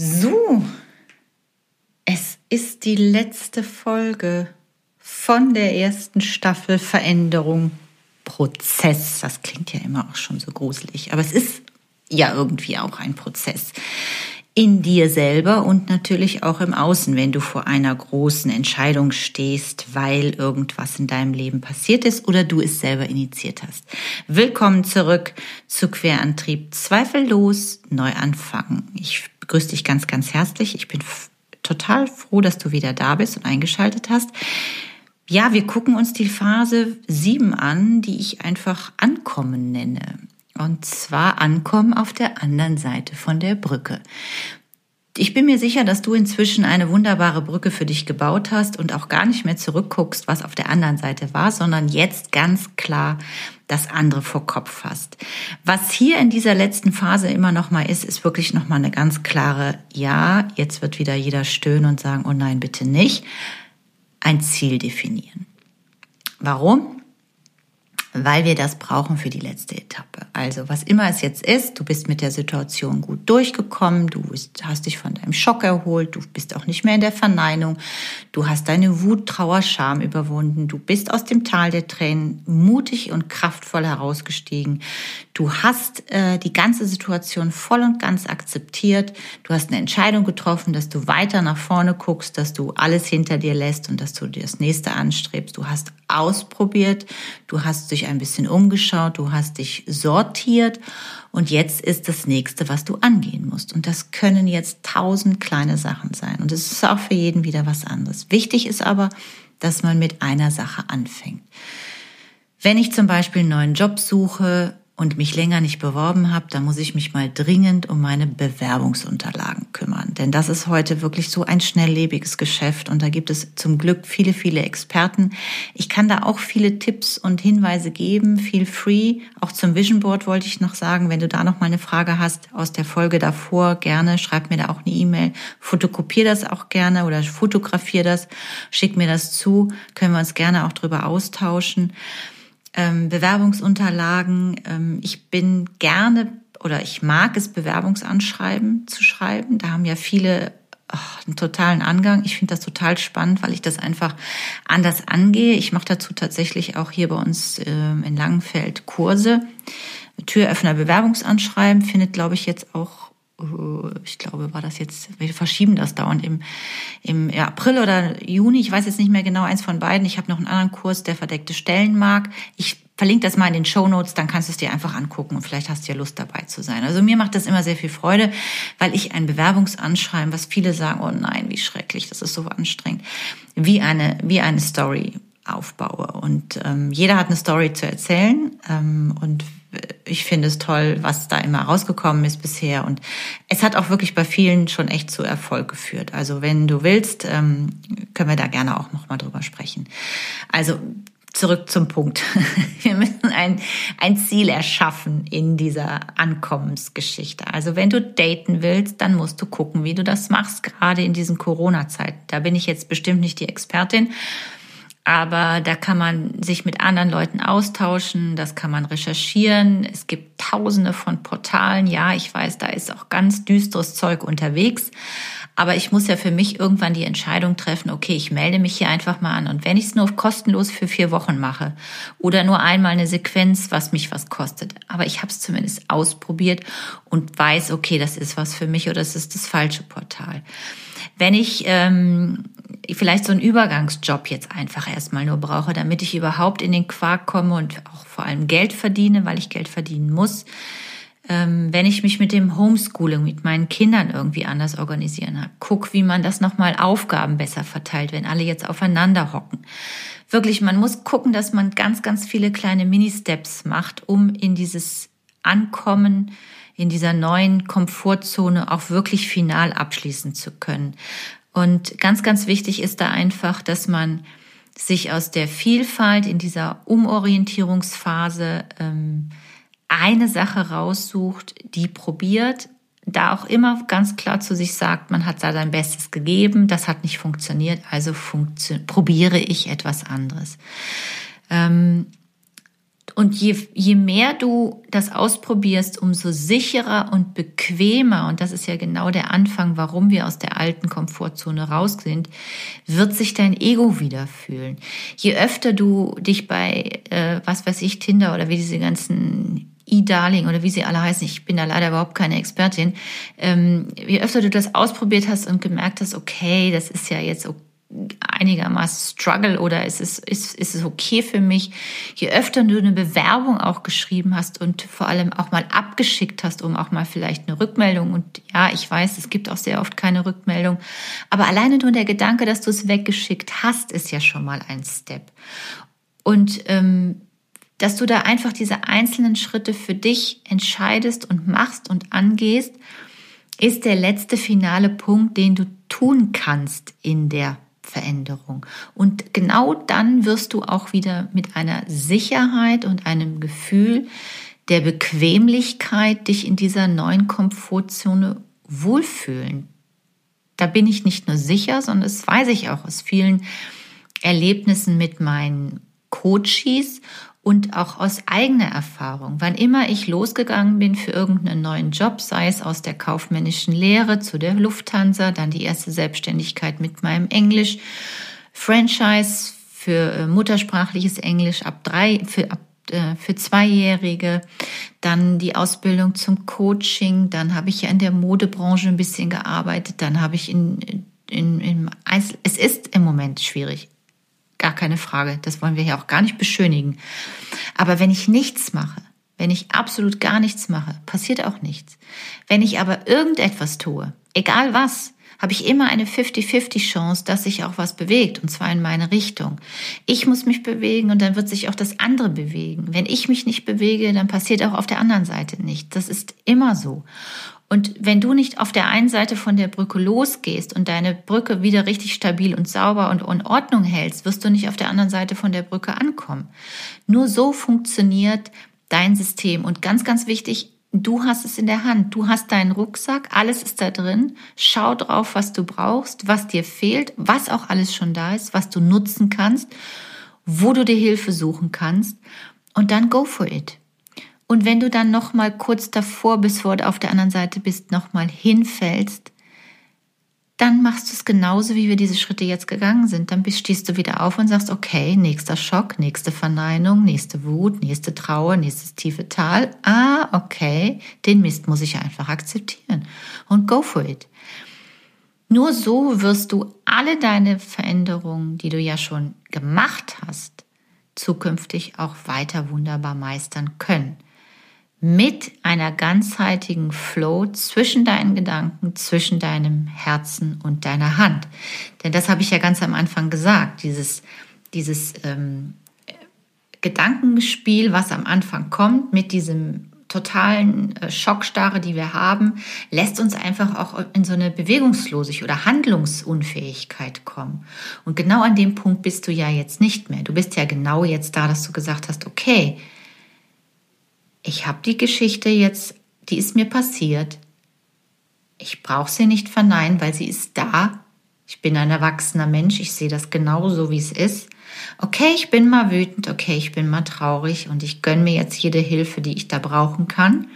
So, es ist die letzte Folge von der ersten Staffel Veränderung Prozess. Das klingt ja immer auch schon so gruselig, aber es ist ja irgendwie auch ein Prozess in dir selber und natürlich auch im Außen, wenn du vor einer großen Entscheidung stehst, weil irgendwas in deinem Leben passiert ist oder du es selber initiiert hast. Willkommen zurück zu Querantrieb. Zweifellos neu anfangen. Ich begrüße dich ganz, ganz herzlich. Ich bin total froh, dass du wieder da bist und eingeschaltet hast. Ja, wir gucken uns die Phase 7 an, die ich einfach Ankommen nenne. Und zwar ankommen auf der anderen Seite von der Brücke. Ich bin mir sicher, dass du inzwischen eine wunderbare Brücke für dich gebaut hast und auch gar nicht mehr zurückguckst, was auf der anderen Seite war, sondern jetzt ganz klar das andere vor Kopf hast. Was hier in dieser letzten Phase immer noch mal ist, ist wirklich noch mal eine ganz klare Ja, jetzt wird wieder jeder stöhnen und sagen, oh nein, bitte nicht. Ein Ziel definieren. Warum? Weil wir das brauchen für die letzte Etappe. Also was immer es jetzt ist, du bist mit der Situation gut durchgekommen, du hast dich von deinem Schock erholt, du bist auch nicht mehr in der Verneinung, du hast deine Wut, Trauer, Scham überwunden, du bist aus dem Tal der Tränen mutig und kraftvoll herausgestiegen, du hast äh, die ganze Situation voll und ganz akzeptiert, du hast eine Entscheidung getroffen, dass du weiter nach vorne guckst, dass du alles hinter dir lässt und dass du dir das nächste anstrebst, du hast ausprobiert, du hast dich ein bisschen umgeschaut, du hast dich sortiert und jetzt ist das nächste, was du angehen musst. Und das können jetzt tausend kleine Sachen sein und es ist auch für jeden wieder was anderes. Wichtig ist aber, dass man mit einer Sache anfängt. Wenn ich zum Beispiel einen neuen Job suche und mich länger nicht beworben habe, dann muss ich mich mal dringend um meine Bewerbungsunterlagen kümmern. Denn das ist heute wirklich so ein schnelllebiges Geschäft und da gibt es zum Glück viele, viele Experten. Ich kann da auch viele Tipps und Hinweise geben, feel free. Auch zum Vision Board wollte ich noch sagen, wenn du da noch mal eine Frage hast aus der Folge davor, gerne schreib mir da auch eine E-Mail, fotokopier das auch gerne oder fotografier das, schick mir das zu, können wir uns gerne auch drüber austauschen ähm, Bewerbungsunterlagen. Ähm, ich bin gerne oder ich mag es, Bewerbungsanschreiben zu schreiben. Da haben ja viele oh, einen totalen Angang. Ich finde das total spannend, weil ich das einfach anders angehe. Ich mache dazu tatsächlich auch hier bei uns äh, in Langenfeld Kurse. Türöffner Bewerbungsanschreiben findet, glaube ich, jetzt auch ich glaube, war das jetzt, wir verschieben das dauernd im, im April oder Juni, ich weiß jetzt nicht mehr genau, eins von beiden. Ich habe noch einen anderen Kurs, der verdeckte Stellenmark. Ich verlinke das mal in den Show Notes, dann kannst du es dir einfach angucken und vielleicht hast du ja Lust dabei zu sein. Also mir macht das immer sehr viel Freude, weil ich ein Bewerbungsanschreiben, was viele sagen, oh nein, wie schrecklich, das ist so anstrengend, wie eine, wie eine Story aufbaue. Und ähm, jeder hat eine Story zu erzählen ähm, und ich finde es toll, was da immer rausgekommen ist bisher. Und es hat auch wirklich bei vielen schon echt zu Erfolg geführt. Also wenn du willst, ähm, können wir da gerne auch nochmal drüber sprechen. Also zurück zum Punkt. Wir müssen ein, ein Ziel erschaffen in dieser Ankommensgeschichte. Also wenn du daten willst, dann musst du gucken, wie du das machst, gerade in diesen Corona-Zeiten. Da bin ich jetzt bestimmt nicht die Expertin aber da kann man sich mit anderen Leuten austauschen, das kann man recherchieren. Es gibt tausende von Portalen. Ja, ich weiß, da ist auch ganz düsteres Zeug unterwegs. Aber ich muss ja für mich irgendwann die Entscheidung treffen, okay, ich melde mich hier einfach mal an. Und wenn ich es nur kostenlos für vier Wochen mache oder nur einmal eine Sequenz, was mich was kostet, aber ich habe es zumindest ausprobiert und weiß, okay, das ist was für mich oder das ist das falsche Portal. Wenn ich ähm, vielleicht so einen Übergangsjob jetzt einfach erstmal nur brauche, damit ich überhaupt in den Quark komme und auch vor allem Geld verdiene, weil ich Geld verdienen muss. Ähm, wenn ich mich mit dem Homeschooling, mit meinen Kindern irgendwie anders organisieren habe, guck, wie man das nochmal Aufgaben besser verteilt, wenn alle jetzt aufeinander hocken. Wirklich, man muss gucken, dass man ganz, ganz viele kleine Mini-Steps macht, um in dieses Ankommen, in dieser neuen Komfortzone auch wirklich final abschließen zu können. Und ganz, ganz wichtig ist da einfach, dass man sich aus der Vielfalt in dieser Umorientierungsphase ähm, eine Sache raussucht, die probiert, da auch immer ganz klar zu sich sagt, man hat da sein Bestes gegeben, das hat nicht funktioniert, also funktio probiere ich etwas anderes. Ähm, Und je, je mehr du das ausprobierst, umso sicherer und bequemer, und das ist ja genau der Anfang, warum wir aus der alten Komfortzone raus sind, wird sich dein Ego wieder fühlen. Je öfter du dich bei, äh, was weiß ich, Tinder oder wie diese ganzen E-Darling oder wie sie alle heißen, ich bin da leider überhaupt keine Expertin, ähm, je öfter du das ausprobiert hast und gemerkt hast, okay, das ist ja jetzt okay, einigermaßen struggle oder ist es, ist, ist es okay für mich? Je öfter du eine Bewerbung auch geschrieben hast und vor allem auch mal abgeschickt hast, um auch mal vielleicht eine Rückmeldung und ja, ich weiß, es gibt auch sehr oft keine Rückmeldung, aber alleine nur der Gedanke, dass du es weggeschickt hast, ist ja schon mal ein Step. Und ähm, dass du da einfach diese einzelnen Schritte für dich entscheidest und machst und angehst, ist der letzte finale Punkt, den du tun kannst in der Veränderung. Und genau dann wirst du auch wieder mit einer Sicherheit und einem Gefühl der Bequemlichkeit dich in dieser neuen Komfortzone wohlfühlen. Da bin ich nicht nur sicher, sondern das weiß ich auch aus vielen Erlebnissen mit meinen Coaches und auch aus eigener Erfahrung. Wann immer ich losgegangen bin für irgendeinen neuen Job, sei es aus der kaufmännischen Lehre zu der Lufthansa, dann die erste Selbstständigkeit mit meinem Englisch, Franchise für äh, muttersprachliches Englisch ab drei, für ab äh, für Zweijährige, dann die Ausbildung zum Coaching, dann habe ich ja in der Modebranche ein bisschen gearbeitet, dann habe ich in, in, in es ist im Moment schwierig. Gar keine Frage. Das wollen wir hier auch gar nicht beschönigen. Aber wenn ich nichts mache, wenn ich absolut gar nichts mache, passiert auch nichts. Wenn ich aber irgendetwas tue, egal was, habe ich immer eine 50-50 Chance, dass sich auch was bewegt, und zwar in meine Richtung. Ich muss mich bewegen und dann wird sich auch das andere bewegen. Wenn ich mich nicht bewege, dann passiert auch auf der anderen Seite nichts. Das ist immer so. Und wenn du nicht auf der einen Seite von der Brücke losgehst und deine Brücke wieder richtig stabil und sauber und in Ordnung hältst, wirst du nicht auf der anderen Seite von der Brücke ankommen. Nur so funktioniert dein System. Und ganz, ganz wichtig, du hast es in der Hand. Du hast deinen Rucksack, alles ist da drin. Schau drauf, was du brauchst, was dir fehlt, was auch alles schon da ist, was du nutzen kannst, wo du dir Hilfe suchen kannst. Und dann go for it. Und wenn du dann noch mal kurz davor, bevor du auf der anderen Seite bist, noch mal hinfällst, dann machst du es genauso, wie wir diese Schritte jetzt gegangen sind. Dann stehst du wieder auf und sagst, okay, nächster Schock, nächste Verneinung, nächste Wut, nächste Trauer, nächstes tiefe Tal. Ah, okay, den Mist muss ich einfach akzeptieren und go for it. Nur so wirst du alle deine Veränderungen, die du ja schon gemacht hast, zukünftig auch weiter wunderbar meistern können mit einer ganzheitigen Flow zwischen deinen Gedanken, zwischen deinem Herzen und deiner Hand. Denn das habe ich ja ganz am Anfang gesagt, dieses, dieses ähm, Gedankenspiel, was am Anfang kommt mit diesem totalen äh, Schockstarre, die wir haben, lässt uns einfach auch in so eine Bewegungslosigkeit oder Handlungsunfähigkeit kommen. Und genau an dem Punkt bist du ja jetzt nicht mehr. Du bist ja genau jetzt da, dass du gesagt hast, okay, ich habe die Geschichte jetzt, die ist mir passiert. Ich brauche sie nicht verneinen, weil sie ist da. Ich bin ein erwachsener Mensch, ich sehe das genauso, wie es ist. Okay, ich bin mal wütend, okay, ich bin mal traurig und ich gönne mir jetzt jede Hilfe, die ich da brauchen kann.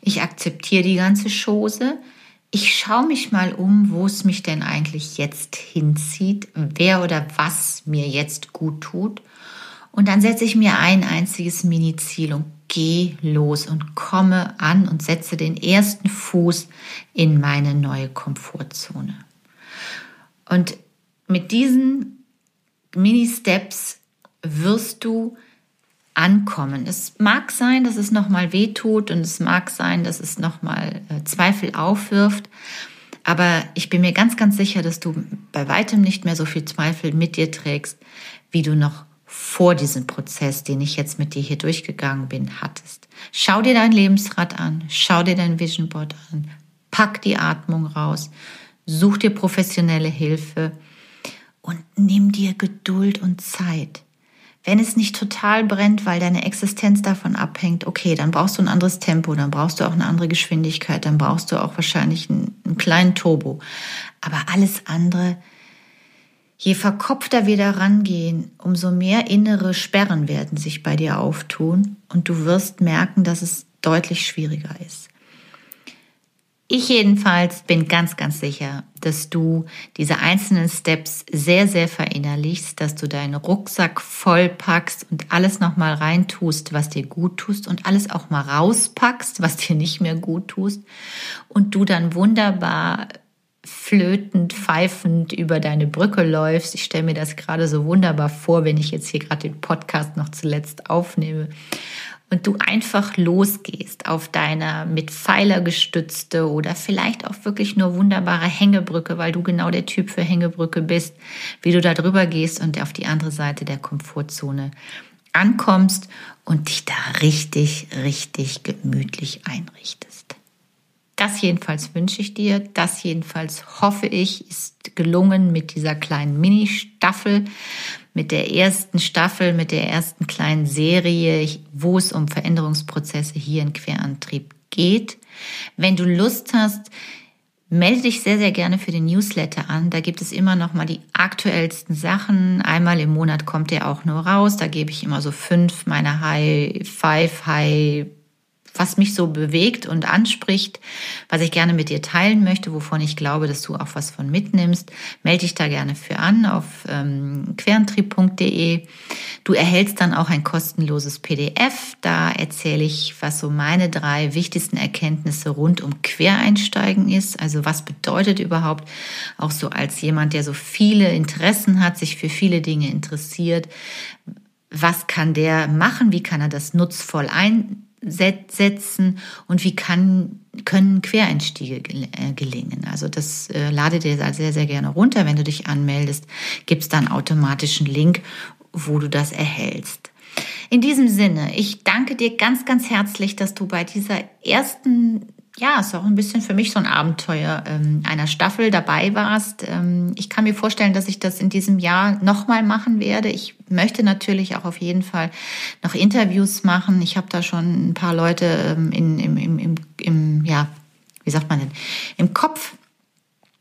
Ich akzeptiere die ganze Chose. Ich schaue mich mal um, wo es mich denn eigentlich jetzt hinzieht, wer oder was mir jetzt gut tut. Und dann setze ich mir ein einziges Mini-Ziel und geh los und komme an und setze den ersten Fuß in meine neue Komfortzone. Und mit diesen Mini-Steps wirst du ankommen. Es mag sein, dass es nochmal weh tut und es mag sein, dass es nochmal äh, Zweifel aufwirft. Aber ich bin mir ganz, ganz sicher, dass du bei weitem nicht mehr so viel Zweifel mit dir trägst, wie du noch vor diesem Prozess, den ich jetzt mit dir hier durchgegangen bin, hattest. Schau dir dein Lebensrad an, schau dir dein Vision Board an, pack die Atmung raus, such dir professionelle Hilfe und nimm dir Geduld und Zeit. Wenn es nicht total brennt, weil deine Existenz davon abhängt, okay, dann brauchst du ein anderes Tempo, dann brauchst du auch eine andere Geschwindigkeit, dann brauchst du auch wahrscheinlich einen, einen kleinen Turbo. Aber alles andere Je verkopfter wir da rangehen, umso mehr innere Sperren werden sich bei dir auftun und du wirst merken, dass es deutlich schwieriger ist. Ich jedenfalls bin ganz, ganz sicher, dass du diese einzelnen Steps sehr, sehr verinnerlichst, dass du deinen Rucksack vollpackst und alles nochmal reintust, was dir gut tust und alles auch mal rauspackst, was dir nicht mehr gut tust und du dann wunderbar flötend, pfeifend über deine Brücke läufst. Ich stelle mir das gerade so wunderbar vor, wenn ich jetzt hier gerade den Podcast noch zuletzt aufnehme und du einfach losgehst auf deiner mit Pfeiler gestützte oder vielleicht auch wirklich nur wunderbare Hängebrücke, weil du genau der Typ für Hängebrücke bist, wie du da drüber gehst und auf die andere Seite der Komfortzone ankommst und dich da richtig, richtig gemütlich einrichtest. Das jedenfalls wünsche ich dir, das jedenfalls hoffe ich, ist gelungen mit dieser kleinen Mini-Staffel mit der ersten Staffel, mit der ersten kleinen Serie, wo es um Veränderungsprozesse hier in Querantrieb geht. Wenn du Lust hast, melde dich sehr, sehr gerne für den Newsletter an. Da gibt es immer noch mal die aktuellsten Sachen. Einmal im Monat kommt der auch nur raus. Da gebe ich immer so fünf meiner High Five, High was mich so bewegt und anspricht, was ich gerne mit dir teilen möchte, wovon ich glaube, dass du auch was von mitnimmst, melde dich da gerne für an auf ähm, querentrieb.de. Du erhältst dann auch ein kostenloses PDF. Da erzähle ich, was so meine drei wichtigsten Erkenntnisse rund um Quereinsteigen ist. Also was bedeutet überhaupt auch so als jemand, der so viele Interessen hat, sich für viele Dinge interessiert. Was kann der machen? Wie kann er das nutzvoll ein, setzen und wie kann, können Quereinstiege äh, gelingen. Also das äh, lade dir sehr, sehr gerne runter. Wenn du dich anmeldest, gibt es dann automatisch einen Link, wo du das erhältst. In diesem Sinne, ich danke dir ganz, ganz herzlich, dass du bei dieser ersten ja, ist auch ein bisschen für mich so ein Abenteuer ähm, einer Staffel dabei warst. Ähm, ich kann mir vorstellen, dass ich das in diesem Jahr nochmal machen werde. Ich möchte natürlich auch auf jeden Fall noch Interviews machen. Ich habe da schon ein paar Leute ähm, in, im, im, im, im, ja, wie sagt man denn, im Kopf.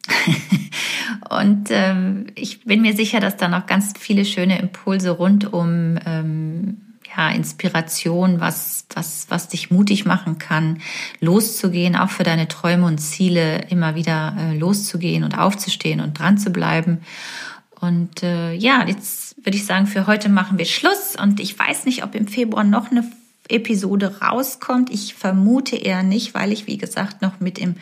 Und ähm, ich bin mir sicher, dass da noch ganz viele schöne Impulse rund um ähm, ja, Inspiration, was, was, was dich mutig machen kann, loszugehen, auch für deine Träume und Ziele immer wieder äh, loszugehen und aufzustehen und dran zu bleiben. Und äh, ja, jetzt würde ich sagen, für heute machen wir Schluss. Und ich weiß nicht, ob im Februar noch eine Episode rauskommt. Ich vermute eher nicht, weil ich, wie gesagt, noch mit im,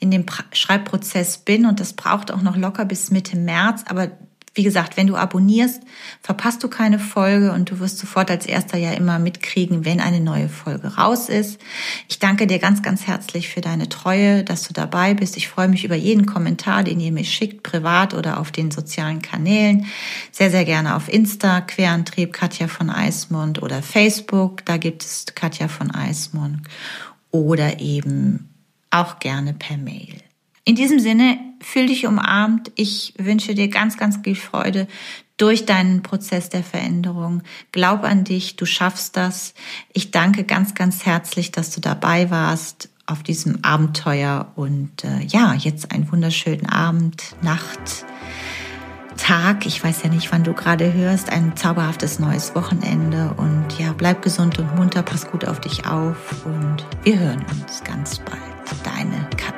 in dem Schreibprozess bin und das braucht auch noch locker bis Mitte März. Aber wie gesagt, wenn du abonnierst, verpasst du keine Folge und du wirst sofort als erster ja immer mitkriegen, wenn eine neue Folge raus ist. Ich danke dir ganz, ganz herzlich für deine Treue, dass du dabei bist. Ich freue mich über jeden Kommentar, den ihr mir schickt, privat oder auf den sozialen Kanälen. Sehr, sehr gerne auf Insta, Querantrieb, Katja von Eismund oder Facebook, da gibt es Katja von Eismund oder eben auch gerne per Mail. In diesem Sinne, fühl dich umarmt. Ich wünsche dir ganz, ganz viel Freude durch deinen Prozess der Veränderung. Glaub an dich, du schaffst das. Ich danke ganz, ganz herzlich, dass du dabei warst auf diesem Abenteuer und äh, ja, jetzt einen wunderschönen Abend, Nacht, Tag. Ich weiß ja nicht, wann du gerade hörst. Ein zauberhaftes neues Wochenende und ja, bleib gesund und munter, pass gut auf dich auf und wir hören uns ganz bald. Deine Katja.